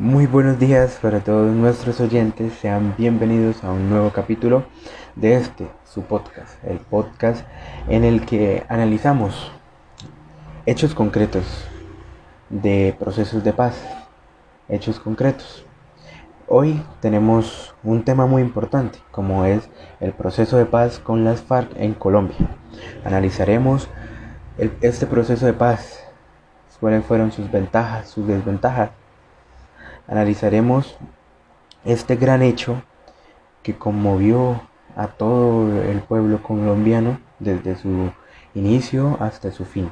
Muy buenos días para todos nuestros oyentes, sean bienvenidos a un nuevo capítulo de este, su podcast, el podcast en el que analizamos hechos concretos de procesos de paz, hechos concretos. Hoy tenemos un tema muy importante, como es el proceso de paz con las FARC en Colombia. Analizaremos este proceso de paz, cuáles fueron sus ventajas, sus desventajas analizaremos este gran hecho que conmovió a todo el pueblo colombiano desde su inicio hasta su fin.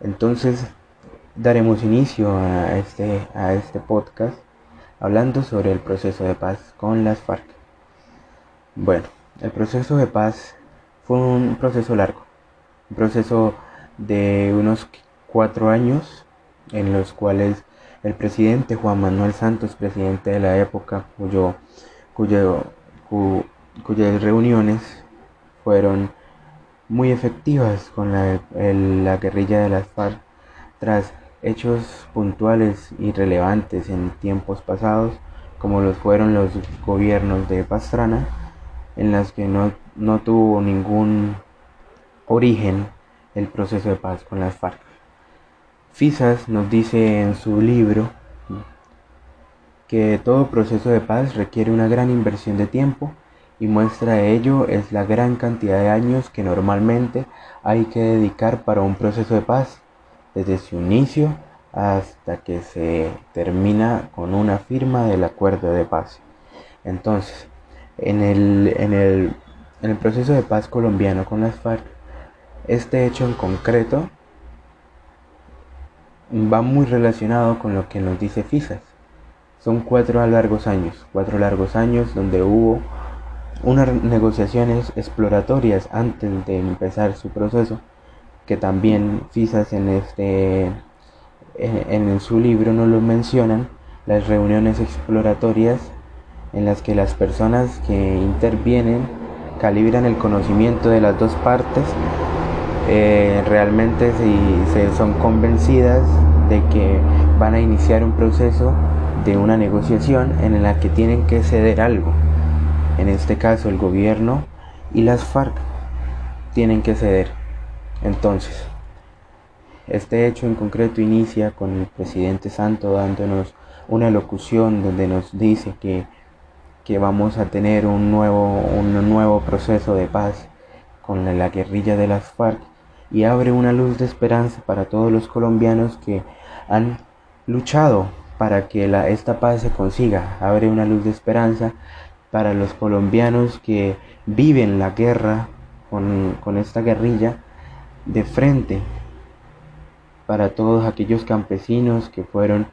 Entonces daremos inicio a este, a este podcast hablando sobre el proceso de paz con las FARC. Bueno, el proceso de paz fue un proceso largo, un proceso de unos cuatro años en los cuales el presidente Juan Manuel Santos, presidente de la época, cuyas reuniones fueron muy efectivas con la, la guerrilla de las FARC tras hechos puntuales y relevantes en tiempos pasados, como los fueron los gobiernos de Pastrana, en las que no, no tuvo ningún origen el proceso de paz con las FARC. Fisas nos dice en su libro que todo proceso de paz requiere una gran inversión de tiempo y muestra de ello es la gran cantidad de años que normalmente hay que dedicar para un proceso de paz, desde su inicio hasta que se termina con una firma del acuerdo de paz. Entonces, en el, en el, en el proceso de paz colombiano con las FARC, este hecho en concreto va muy relacionado con lo que nos dice FISAS. Son cuatro largos años, cuatro largos años donde hubo unas negociaciones exploratorias antes de empezar su proceso, que también FISAS en, este, en, en su libro no lo mencionan, las reuniones exploratorias en las que las personas que intervienen calibran el conocimiento de las dos partes eh, realmente si se son convencidas de que van a iniciar un proceso de una negociación en la que tienen que ceder algo. En este caso el gobierno y las FARC tienen que ceder. Entonces, este hecho en concreto inicia con el presidente Santo dándonos una locución donde nos dice que, que vamos a tener un nuevo, un nuevo proceso de paz con la guerrilla de las FARC y abre una luz de esperanza para todos los colombianos que han luchado para que la, esta paz se consiga. Abre una luz de esperanza para los colombianos que viven la guerra con, esta guerrilla de frente. Para todos aquellos campesinos que fueron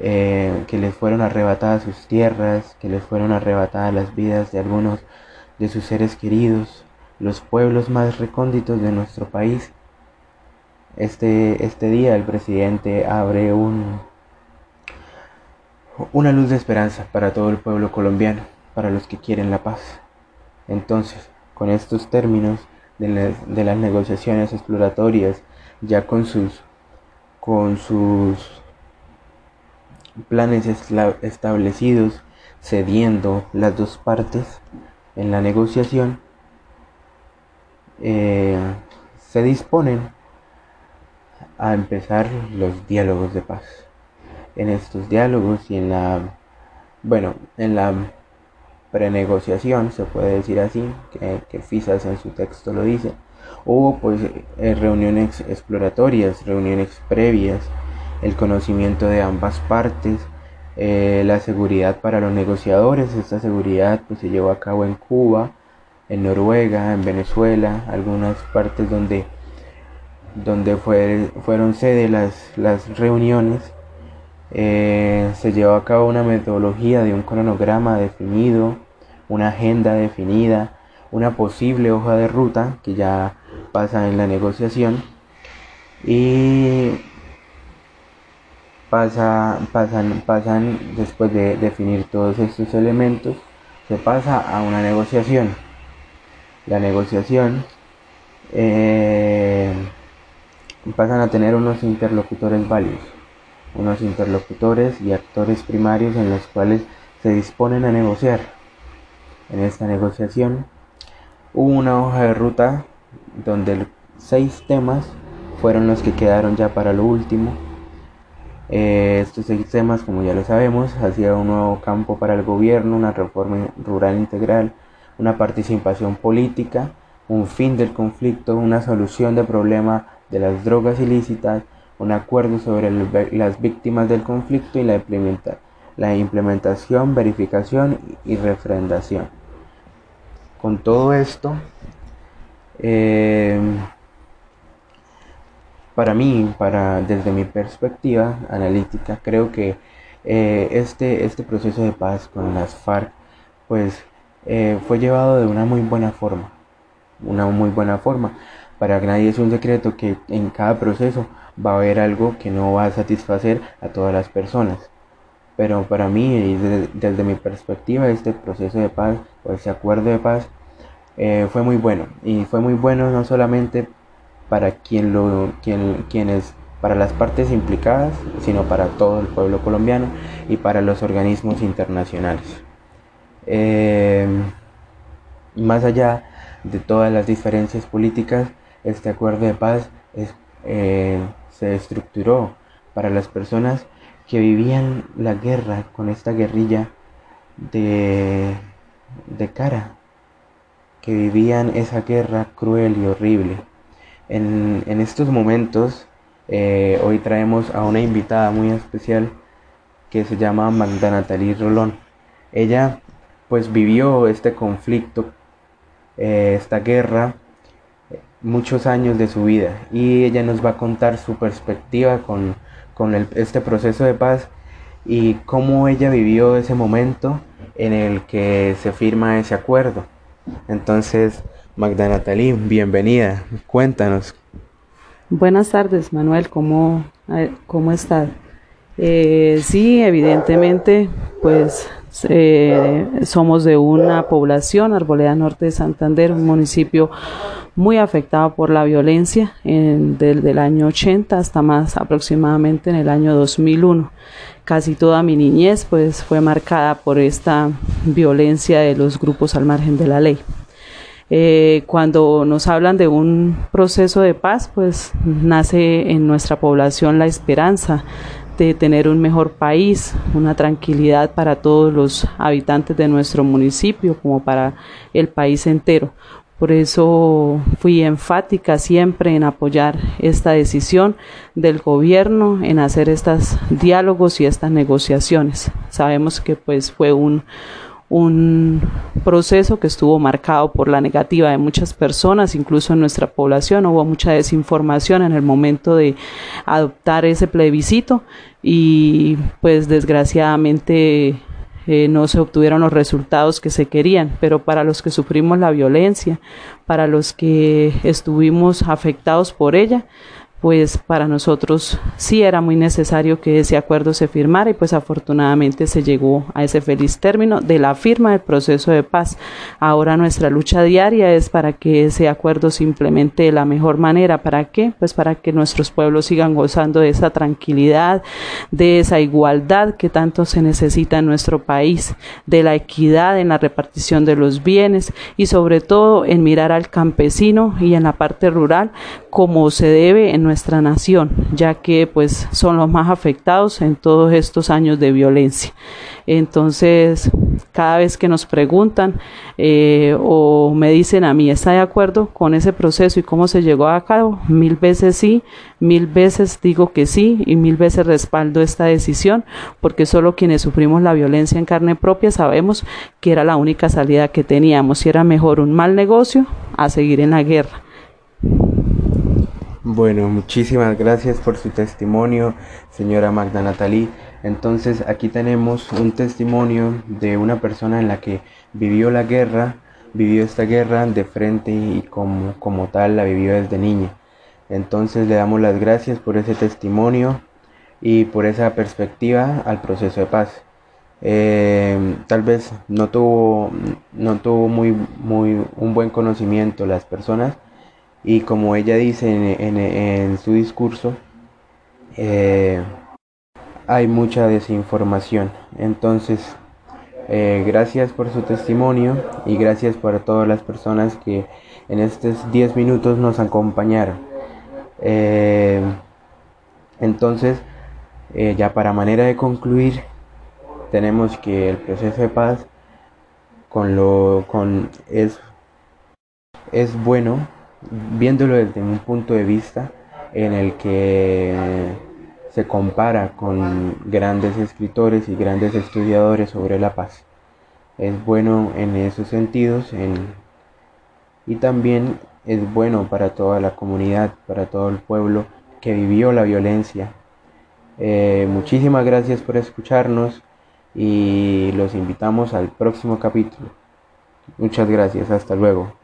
eh, que les fueron arrebatadas sus tierras, que les fueron arrebatadas las vidas de algunos de sus seres queridos, los pueblos más recónditos de nuestro país. Este, este día el presidente abre un, una luz de esperanza para todo el pueblo colombiano, para los que quieren la paz. Entonces, con estos términos de, de las negociaciones exploratorias, ya con sus, con sus planes establecidos, cediendo las dos partes en la negociación, eh, se disponen a empezar los diálogos de paz. En estos diálogos y en la, bueno, en la prenegociación, se puede decir así, que, que FISAS en su texto lo dice, hubo pues eh, reuniones exploratorias, reuniones previas, el conocimiento de ambas partes, eh, la seguridad para los negociadores, esta seguridad pues se llevó a cabo en Cuba, en Noruega, en Venezuela, algunas partes donde, donde fue, fueron sede las, las reuniones. Eh, se llevó a cabo una metodología de un cronograma definido, una agenda definida, una posible hoja de ruta que ya pasa en la negociación y pasa, pasan, pasan después de definir todos estos elementos, se pasa a una negociación la negociación, eh, pasan a tener unos interlocutores válidos. unos interlocutores y actores primarios en los cuales se disponen a negociar. En esta negociación hubo una hoja de ruta donde seis temas fueron los que quedaron ya para lo último. Eh, estos seis temas, como ya lo sabemos, hacía un nuevo campo para el gobierno, una reforma rural integral, una participación política, un fin del conflicto, una solución del problema de las drogas ilícitas, un acuerdo sobre las víctimas del conflicto y la, implementación, verificación y refrendación. Con todo esto, eh, para mí, para, desde mi perspectiva analítica, creo que eh, este, este proceso de paz con las FARC pues, eh, fue llevado de una muy buena forma. Una muy buena forma. Para nadie es un secreto que en cada proceso va a haber algo que no va a satisfacer a todas las personas. Pero para mí, desde, desde mi perspectiva, este proceso de paz o este acuerdo de paz eh, fue muy bueno. Y fue muy bueno no solamente para quien lo, quien, quienes, para las partes implicadas, sino para todo el pueblo colombiano y para los organismos internacionales. Eh, más allá de todas las diferencias políticas, este acuerdo de paz eh, se estructuró para las personas que vivían la guerra con esta guerrilla de, de cara, que vivían esa guerra cruel y horrible. En, estos momentos, eh, hoy traemos a una invitada muy especial que se llama Magda Natalie Rolón. Ella pues vivió este conflicto, eh, esta guerra, muchos años de su vida y ella nos va a contar su perspectiva con, este proceso de paz y cómo ella vivió ese momento en el que se firma ese acuerdo. Entonces, Magda Natalí, bienvenida, cuéntanos. Buenas tardes, Manuel, ¿cómo, eh, cómo estás? Eh, sí, evidentemente, pues eh, somos de una población, Arboleda Norte de Santander, un municipio muy afectado por la violencia desde el año 80 hasta más aproximadamente en el año 2001. Casi toda mi niñez pues fue marcada por esta violencia de los grupos al margen de la ley. Eh, cuando nos hablan de un proceso de paz, pues nace en nuestra población la esperanza de tener un mejor país, una tranquilidad para todos los habitantes de nuestro municipio como para el país entero. Por eso fui enfática siempre en apoyar esta decisión del gobierno en hacer estos diálogos y estas negociaciones. Sabemos que pues fue un, un proceso que estuvo marcado por la negativa de muchas personas, incluso en nuestra población. Hubo mucha desinformación en el momento de adoptar ese plebiscito y pues desgraciadamente eh, no se obtuvieron los resultados que se querían, pero para los que sufrimos la violencia, para los que estuvimos afectados por ella, pues para nosotros sí era muy necesario que ese acuerdo se firmara y pues afortunadamente se llegó a ese feliz término de la firma del proceso de paz. Ahora nuestra lucha diaria es para que ese acuerdo se implemente de la mejor manera. ¿Para qué? Pues para que nuestros pueblos sigan gozando de esa tranquilidad, de esa igualdad que tanto se necesita en nuestro país, de la equidad en la repartición de los bienes y sobre todo en mirar al campesino y en la parte rural como se debe en nuestra nación, ya que pues son los más afectados en todos estos años de violencia. Entonces, cada vez que nos preguntan eh, o me dicen a mí, ¿está de acuerdo con ese proceso y cómo se llegó a cabo? Mil veces sí, mil veces digo que sí y mil veces respaldo esta decisión, porque solo quienes sufrimos la violencia en carne propia sabemos que era la única salida que teníamos, y era mejor un mal negocio a seguir en la guerra. Bueno, muchísimas gracias por su testimonio, señora Magda Natalí. Entonces aquí tenemos un testimonio de una persona en la que vivió la guerra, vivió esta guerra de frente y como, como tal la vivió desde niña. Entonces le damos las gracias por ese testimonio y por esa perspectiva al proceso de paz. Eh, tal vez no tuvo, no tuvo muy, muy un buen conocimiento las personas y como ella dice en, su discurso, eh, hay mucha desinformación. Entonces, eh, gracias por su testimonio y gracias por todas las personas que en estos 10 minutos nos acompañaron. Eh, entonces, ya para manera de concluir, tenemos que el proceso de paz con lo con es es bueno viéndolo desde un punto de vista en el que se compara con grandes escritores y grandes estudiadores sobre la paz. Es bueno en esos sentidos y también es bueno para toda la comunidad, para todo el pueblo que vivió la violencia. Eh, muchísimas gracias por escucharnos y los invitamos al próximo capítulo. Muchas gracias, hasta luego.